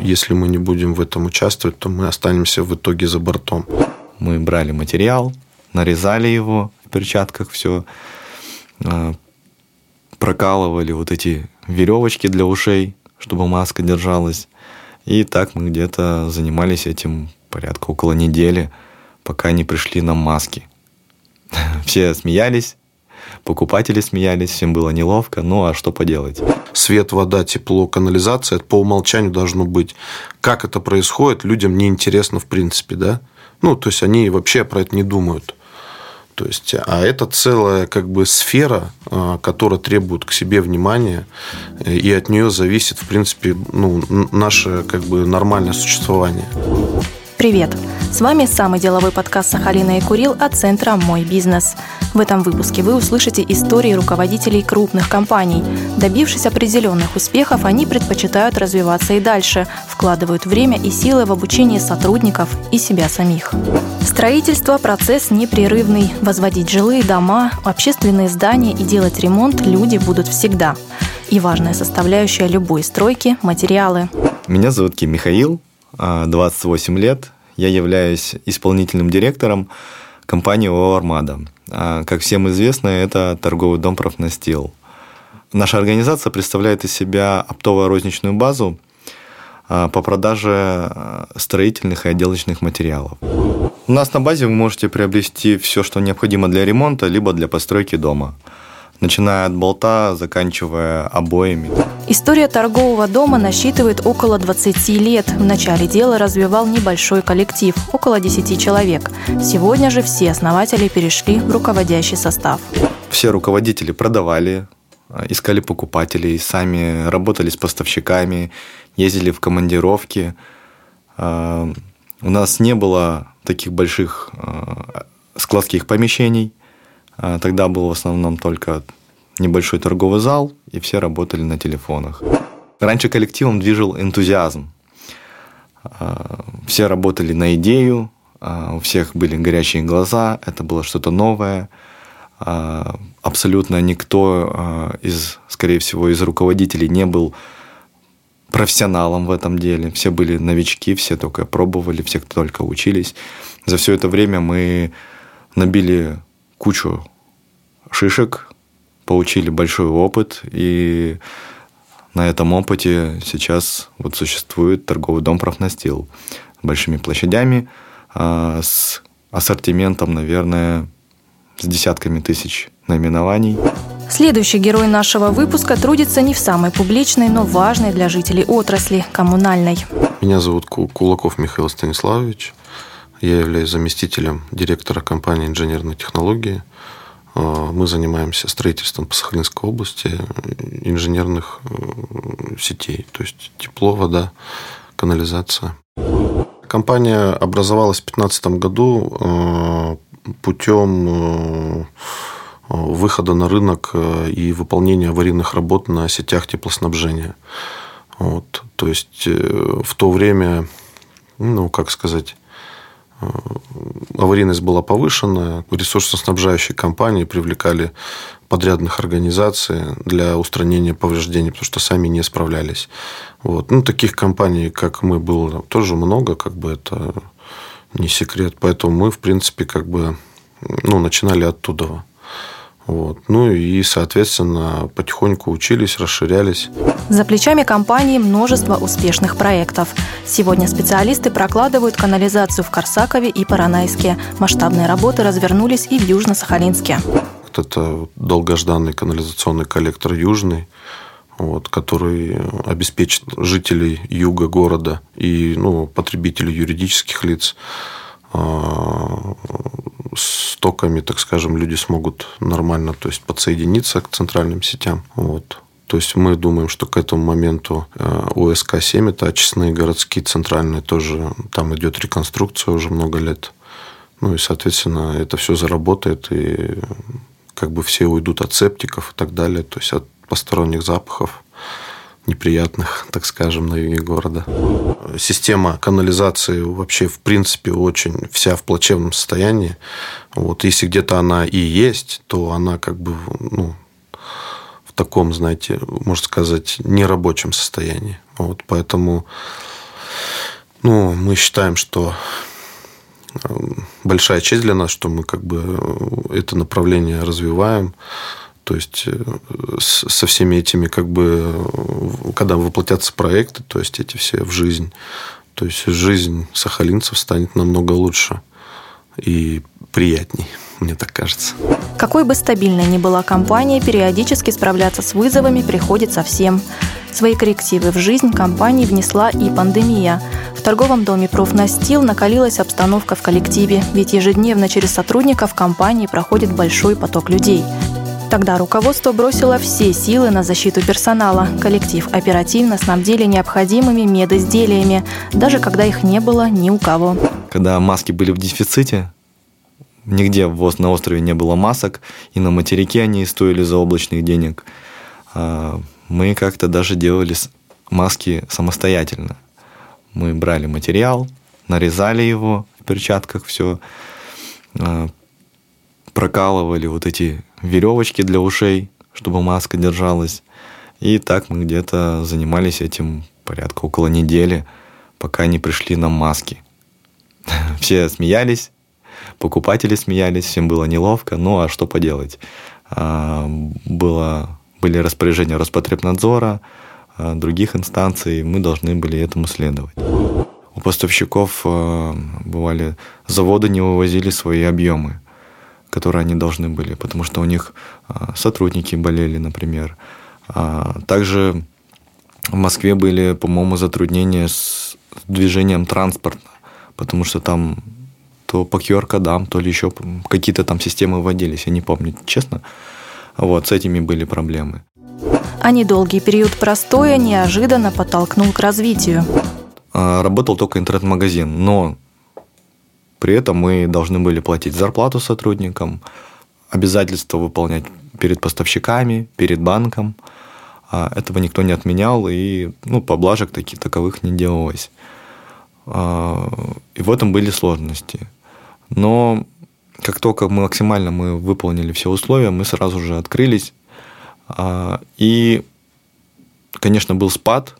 если мы не будем в этом участвовать, то мы останемся в итоге за бортом. Мы брали материал, нарезали его в перчатках, все а, прокалывали вот эти веревочки для ушей, чтобы маска держалась. И так мы где-то занимались этим порядка около недели, пока не пришли нам маски. Все смеялись, покупатели смеялись, всем было неловко, ну а что поделать? Свет, вода, тепло, канализация, это по умолчанию должно быть. Как это происходит, людям неинтересно в принципе, да? Ну, то есть они вообще про это не думают. То есть, а это целая как бы сфера, а, которая требует к себе внимания, и от нее зависит, в принципе, ну, наше как бы нормальное существование. Привет! С вами самый деловой подкаст Сахалина и Курил от центра «Мой бизнес». В этом выпуске вы услышите истории руководителей крупных компаний. Добившись определенных успехов, они предпочитают развиваться и дальше, вкладывают время и силы в обучение сотрудников и себя самих. Строительство – процесс непрерывный. Возводить жилые дома, общественные здания и делать ремонт люди будут всегда. И важная составляющая любой стройки – материалы. Меня зовут Ким Михаил, 28 а, лет. Я являюсь исполнительным директором компании ООО «Армада». А, как всем известно, это торговый дом «Профнастил». Наша организация представляет из себя оптовую розничную базу а, по продаже строительных и отделочных материалов. У нас на базе вы можете приобрести все, что необходимо для ремонта, либо для постройки дома – начиная от болта, заканчивая обоями. История торгового дома насчитывает около 20 лет. В начале дела развивал небольшой коллектив, около 10 человек. Сегодня же все основатели перешли в руководящий состав. Все руководители продавали, искали покупателей, сами работали с поставщиками, ездили в командировки. А, у нас не было таких больших а, складских помещений – тогда был в основном только небольшой торговый зал, и все работали на телефонах. Раньше коллективом движил энтузиазм. А, все работали на идею, а, у всех были горящие глаза, это было что-то новое. Абсолютно никто из, скорее всего, из руководителей не был профессионалом в этом деле. Все были новички, все только пробовали, все только учились. За все это время мы набили кучу шишек, получили большой опыт, и на этом опыте сейчас вот существует торговый дом «Профнастил» с большими площадями, а, с ассортиментом, наверное, с десятками тысяч наименований. Следующий герой нашего выпуска трудится не в самой публичной, но важной для жителей отрасли – коммунальной. Меня зовут Кулаков Михаил Станиславович. Я являюсь заместителем директора компании инженерной технологии. А, мы занимаемся строительством по Сахалинской области инженерных э, сетей, то есть тепло, вода, канализация. Компания образовалась в 2015 году э, путем э, выхода на рынок и выполнения аварийных работ на сетях теплоснабжения. Вот. То есть в то время, ну, как сказать, Э, аварийность была повышена, ресурсоснабжающие компании привлекали подрядных организаций для устранения повреждений, потому что сами не справлялись. Вот. Ну, таких компаний, как мы, было тоже много, как бы это не секрет. Поэтому мы, в принципе, как бы ну, начинали оттуда. Вот. Ну и, соответственно, потихоньку учились, расширялись. За плечами компании множество успешных проектов. Сегодня специалисты прокладывают канализацию в Корсакове и Паранайске. Масштабные работы развернулись и в Южно-Сахалинске. Это долгожданный канализационный коллектор «Южный», вот, который обеспечит жителей юга города и ну, потребителей юридических лиц а, с токами, так скажем, люди смогут нормально то есть, подсоединиться к центральным сетям. Вот. То есть мы думаем, что к этому моменту э, УСК-7, это очистные городские центральные, тоже там идет реконструкция уже много лет. Ну и, соответственно, это все заработает, и как бы все уйдут от септиков и так далее, то есть от посторонних запахов неприятных, так скажем, на юге города. Система канализации вообще, в принципе, очень вся в плачевном состоянии. Вот, если где-то она и есть, то она как бы ну, в таком, знаете, можно сказать, нерабочем состоянии. Вот, поэтому Ну, мы считаем, что большая честь для нас, что мы как бы это направление развиваем. То есть со всеми этими, как бы, когда воплотятся проекты, то есть эти все в жизнь, то есть жизнь сахалинцев станет намного лучше и приятней, мне так кажется. Какой бы стабильной ни была компания, периодически справляться с вызовами приходится всем. Свои коррективы в жизнь компании внесла и пандемия. В торговом доме «Профнастил» накалилась обстановка в коллективе, ведь ежедневно через сотрудников компании проходит большой поток людей. Тогда руководство бросило все силы на защиту персонала. Коллектив оперативно снабдили необходимыми медизделиями, даже когда их не было ни у кого. Когда маски были в дефиците, нигде на острове не было масок, и на материке они стоили заоблачных денег. А, мы как-то даже делали маски самостоятельно. Мы брали материал, нарезали его в перчатках, все, а, прокалывали вот эти веревочки для ушей, чтобы маска держалась. И так мы где-то занимались этим порядка около недели, пока не пришли нам маски. Все смеялись, покупатели смеялись, всем было неловко, ну а что поделать? А, было, были распоряжения Роспотребнадзора, а, других инстанций, мы должны были этому следовать. У поставщиков а, бывали заводы не вывозили свои объемы которые они должны были, потому что у них а, сотрудники болели, например. А, также в Москве были, по-моему, затруднения с движением транспорта, потому что там то по QR-кодам, то ли еще какие-то там системы вводились, я не помню, честно. Вот, с этими были проблемы. А недолгий период простоя неожиданно подтолкнул к развитию. А, работал только интернет-магазин, но при этом мы должны были платить зарплату сотрудникам, обязательства выполнять перед поставщиками, перед банком. А этого никто не отменял, и ну, поблажек таких таковых не делалось. А, и в этом были сложности. Но как только мы максимально мы выполнили все условия, мы сразу же открылись. А, и, конечно, был спад,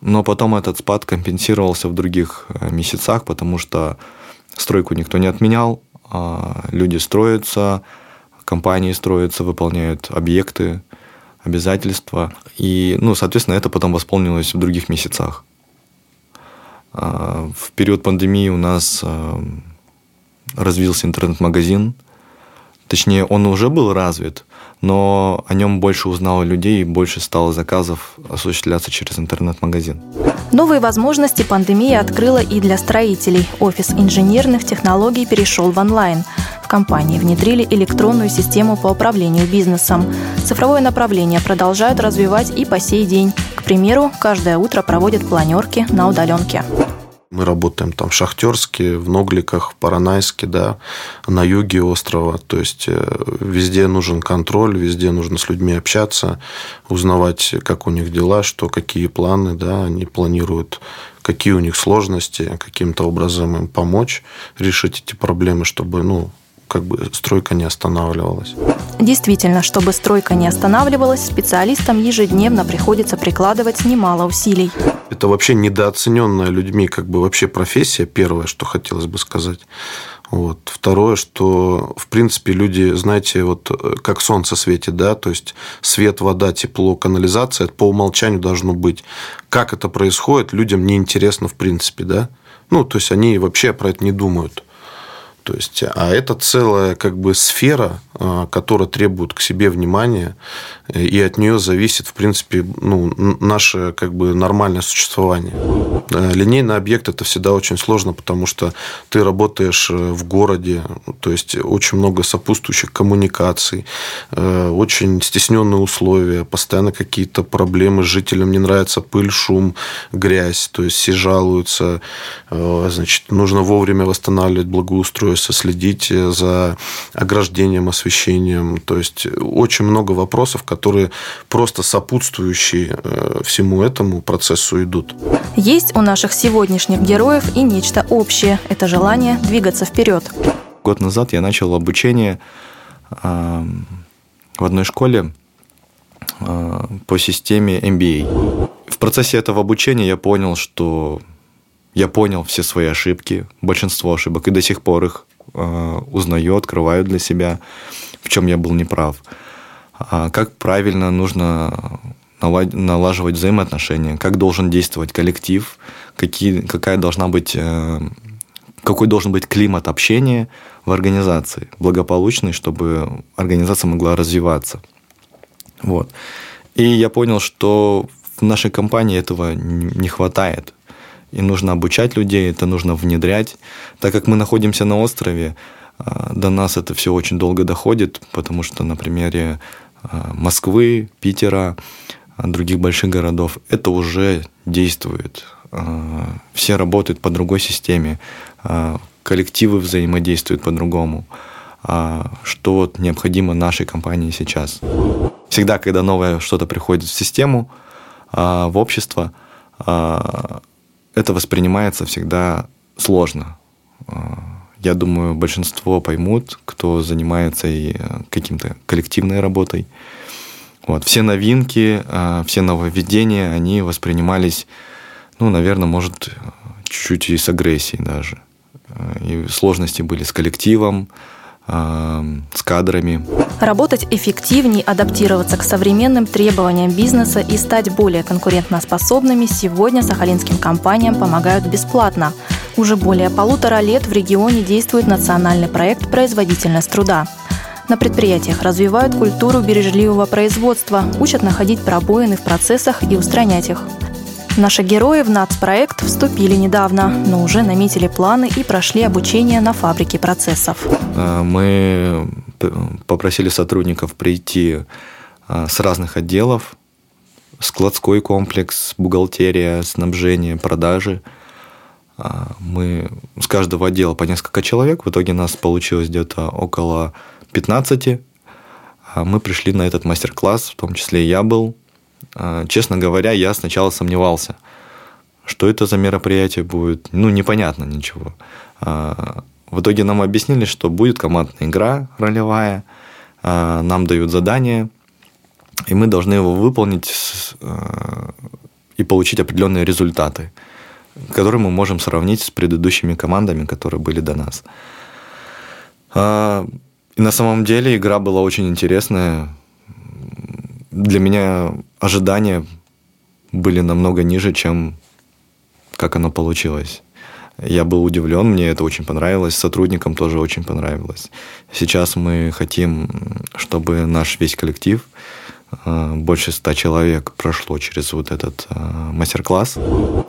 но потом этот спад компенсировался в других э, месяцах, потому что Стройку никто не отменял, а люди строятся, компании строятся, выполняют объекты, обязательства. И, ну, соответственно, это потом восполнилось в других месяцах. А, в период пандемии у нас а, развился интернет-магазин. Точнее, он уже был развит, но о нем больше узнало людей и больше стало заказов осуществляться через интернет-магазин. Новые возможности пандемия открыла и для строителей. Офис инженерных технологий перешел в онлайн. В компании внедрили электронную систему по управлению бизнесом. Цифровое направление продолжают развивать и по сей день. К примеру, каждое утро проводят планерки на удаленке. Мы работаем там в Шахтерске, в Ногликах, в Паранайске, да, на юге острова. То есть э, везде нужен контроль, везде нужно с людьми общаться, узнавать, как у них дела, что какие планы, да, они планируют, какие у них сложности, каким-то образом им помочь решить эти проблемы, чтобы, ну, как бы стройка не останавливалась. Действительно, чтобы стройка не останавливалась, специалистам ежедневно приходится прикладывать немало усилий. Это вообще недооцененная людьми как бы вообще профессия, первое, что хотелось бы сказать. Вот. Второе, что, в принципе, люди, знаете, вот как солнце светит, да, то есть свет, вода, тепло, канализация, это по умолчанию должно быть. Как это происходит, людям неинтересно в принципе, да. Ну, то есть они вообще про это не думают. То есть, а это целая как бы сфера, а, которая требует к себе внимания, и от нее зависит, в принципе, ну, наше как бы нормальное существование. Линейный объект – это всегда очень сложно, потому что ты работаешь э, в городе, то есть очень много сопутствующих коммуникаций, э, очень стесненные условия, постоянно какие-то проблемы, жителям не нравится пыль, шум, грязь, то есть все жалуются, э, значит, нужно вовремя восстанавливать благоустройство, следить за ограждением, освещением. То есть очень много вопросов, которые просто сопутствующие э, всему этому процессу идут. Есть у наших сегодняшних героев и нечто общее. Это желание двигаться вперед. Год назад я начал обучение в одной школе по системе MBA. В процессе этого обучения я понял, что я понял все свои ошибки, большинство ошибок, и до сих пор их э, узнаю, открываю для себя, в чем я был неправ. А как правильно нужно налаживать взаимоотношения, как должен действовать коллектив, какие, какая должна быть, э, какой должен быть климат общения в организации, благополучный, чтобы организация могла развиваться. Вот. И я понял, что в нашей компании этого не хватает. И нужно обучать людей, это нужно внедрять. Так как мы находимся на острове, э, до нас это все очень долго доходит, потому что на примере э, Москвы, Питера, других больших городов, это уже действует. А, все работают по другой системе, а, коллективы взаимодействуют по-другому. А, что вот необходимо нашей компании сейчас. Всегда, когда новое что-то приходит в систему, в общество, это воспринимается всегда сложно. Я думаю, большинство поймут, кто занимается и каким-то коллективной работой. Вот. Все новинки, а, все нововведения, они воспринимались, ну, наверное, может, чуть-чуть и с агрессией даже. И сложности были с коллективом, а, с кадрами. Работать эффективнее, адаптироваться к современным требованиям бизнеса и стать более конкурентоспособными сегодня сахалинским компаниям помогают бесплатно. Уже более полутора лет в регионе действует национальный проект «Производительность труда». На предприятиях развивают культуру бережливого производства, учат находить пробоины в процессах и устранять их. Наши герои в нацпроект вступили недавно, но уже наметили планы и прошли обучение на фабрике процессов. А, мы попросили сотрудников прийти а, с разных отделов. Складской комплекс, бухгалтерия, снабжение, продажи. А, мы с каждого отдела по несколько человек. В итоге нас получилось где-то около 15 а мы пришли на этот мастер-класс, в том числе и я был. А, честно говоря, я сначала сомневался, что это за мероприятие будет. Ну, непонятно ничего. В итоге нам объяснили, что будет командная игра ролевая, нам дают задание, и мы должны его выполнить и получить определенные результаты, которые мы можем сравнить с предыдущими командами, которые были до нас. И на самом деле игра была очень интересная. Для меня ожидания были намного ниже, чем как оно получилось. Я был удивлен, мне это очень понравилось, сотрудникам тоже очень понравилось. Сейчас мы хотим, чтобы наш весь коллектив, больше ста человек прошло через вот этот э, мастер-класс.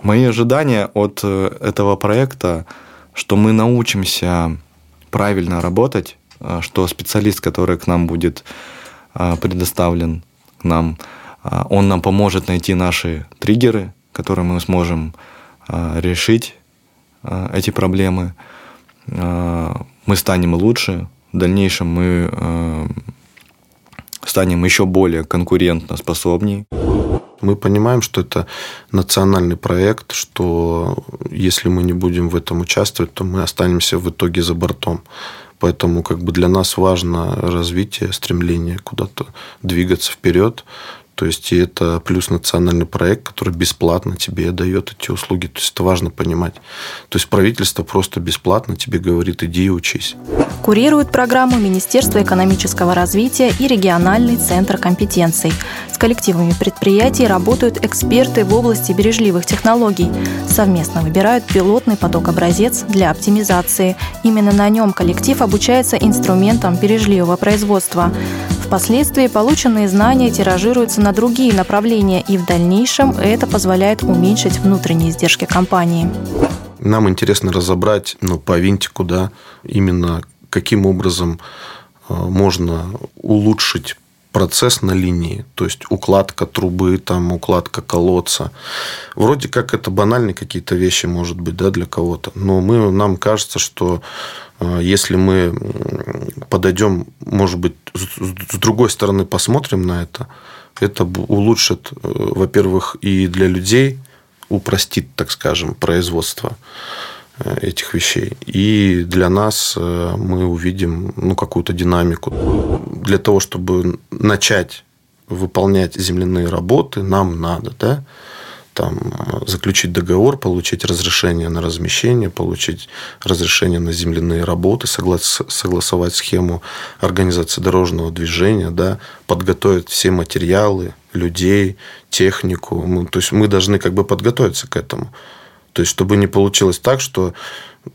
Мои ожидания от э, этого проекта, что мы научимся правильно работать, что специалист, который к нам будет предоставлен нам, а, он нам поможет найти наши триггеры, которые мы сможем решить эти проблемы. Мы станем лучше, в дальнейшем мы станем еще более конкурентно способнее. Мы понимаем, что это национальный проект, что если мы не будем в этом участвовать, то мы останемся в итоге за бортом. Поэтому как бы для нас важно развитие, стремление куда-то двигаться вперед. То есть, это плюс национальный проект, который бесплатно тебе дает эти услуги. То есть, это важно понимать. То есть, правительство просто бесплатно тебе говорит, иди и учись. Курирует программу Министерство экономического развития и региональный центр компетенций. С коллективами предприятий работают эксперты в области бережливых технологий. Совместно выбирают пилотный поток-образец для оптимизации. Именно на нем коллектив обучается инструментам бережливого производства. Впоследствии полученные знания тиражируются на другие направления, и в дальнейшем это позволяет уменьшить внутренние издержки компании. Нам интересно разобрать ну, по винтику, да, именно каким образом э, можно улучшить процесс на линии, то есть укладка трубы, там, укладка колодца. Вроде как это банальные какие-то вещи, может быть, да, для кого-то. Но мы, нам кажется, что если мы подойдем, может быть, с другой стороны посмотрим на это, это улучшит, э, во-первых, и для людей, упростит, так скажем, производство э, этих вещей. И для нас э, мы увидим ну, какую-то динамику. Для того, чтобы начать выполнять земляные работы, нам надо да, там, заключить договор, получить разрешение на размещение, получить разрешение на земляные работы, согласовать схему организации дорожного движения, да, подготовить все материалы, людей, технику. Мы, то есть мы должны как бы подготовиться к этому. То есть, чтобы не получилось так, что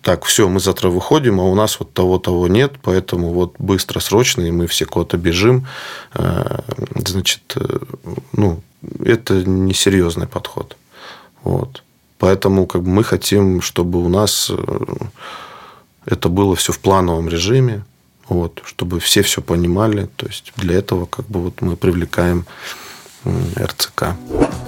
так, все, мы завтра выходим, а у нас вот того-того нет, поэтому вот быстро, срочно, и мы все куда-то бежим. Э, значит, э, ну, это несерьезный подход. Вот. Поэтому как бы, мы хотим, чтобы у нас э, это было все в плановом режиме, вот, чтобы все все понимали. То есть для этого как бы вот мы привлекаем РЦК.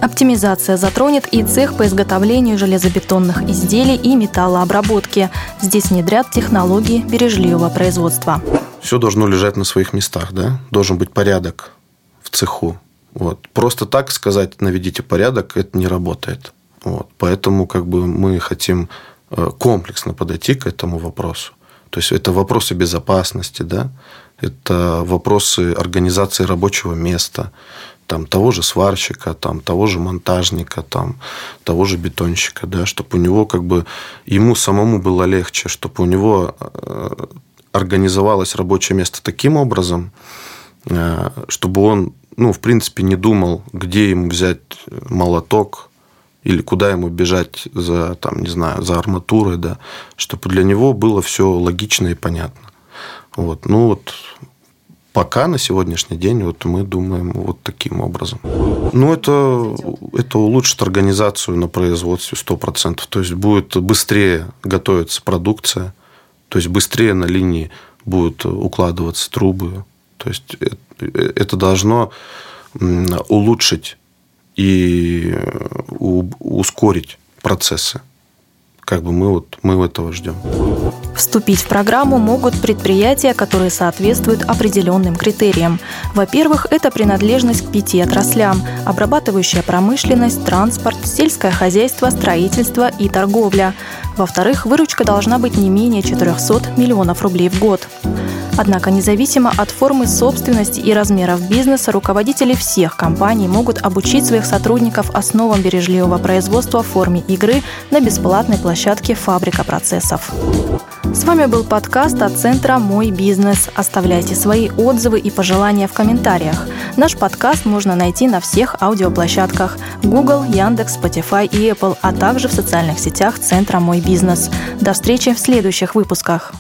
Оптимизация затронет и цех по изготовлению железобетонных изделий и металлообработки. Здесь внедрят технологии бережливого производства. Все должно лежать на своих местах, да? Должен быть порядок в цеху. Вот. Просто так сказать, наведите порядок, это не работает. Вот. Поэтому как бы мы хотим э, комплексно подойти к этому вопросу. То есть это вопросы безопасности, да? это вопросы организации рабочего места, там, того же сварщика, там, того же монтажника, там, того же бетонщика, да, чтобы у него как бы ему самому было легче, чтобы у него э, организовалось рабочее место таким образом, э, чтобы он, ну, в принципе, не думал, где ему взять молоток или куда ему бежать за, там, не знаю, за арматурой, да, чтобы для него было все логично и понятно. Вот. Ну, вот Пока на сегодняшний день вот мы думаем вот таким образом. Ну, это, это улучшит организацию на производстве 100%. То есть, будет быстрее готовиться продукция, то есть, быстрее на линии будут укладываться трубы. То есть, это должно улучшить и ускорить процессы как бы мы вот мы этого ждем. Вступить в программу могут предприятия, которые соответствуют определенным критериям. Во-первых, это принадлежность к пяти отраслям – обрабатывающая промышленность, транспорт, сельское хозяйство, строительство и торговля. Во-вторых, выручка должна быть не менее 400 миллионов рублей в год. Однако независимо от формы собственности и размеров бизнеса, руководители всех компаний могут обучить своих сотрудников основам бережливого производства в форме игры на бесплатной площадке «Фабрика процессов». С вами был подкаст от центра «Мой бизнес». Оставляйте свои отзывы и пожелания в комментариях. Наш подкаст можно найти на всех аудиоплощадках Google, Яндекс, Spotify и Apple, а также в социальных сетях центра «Мой бизнес». До встречи в следующих выпусках.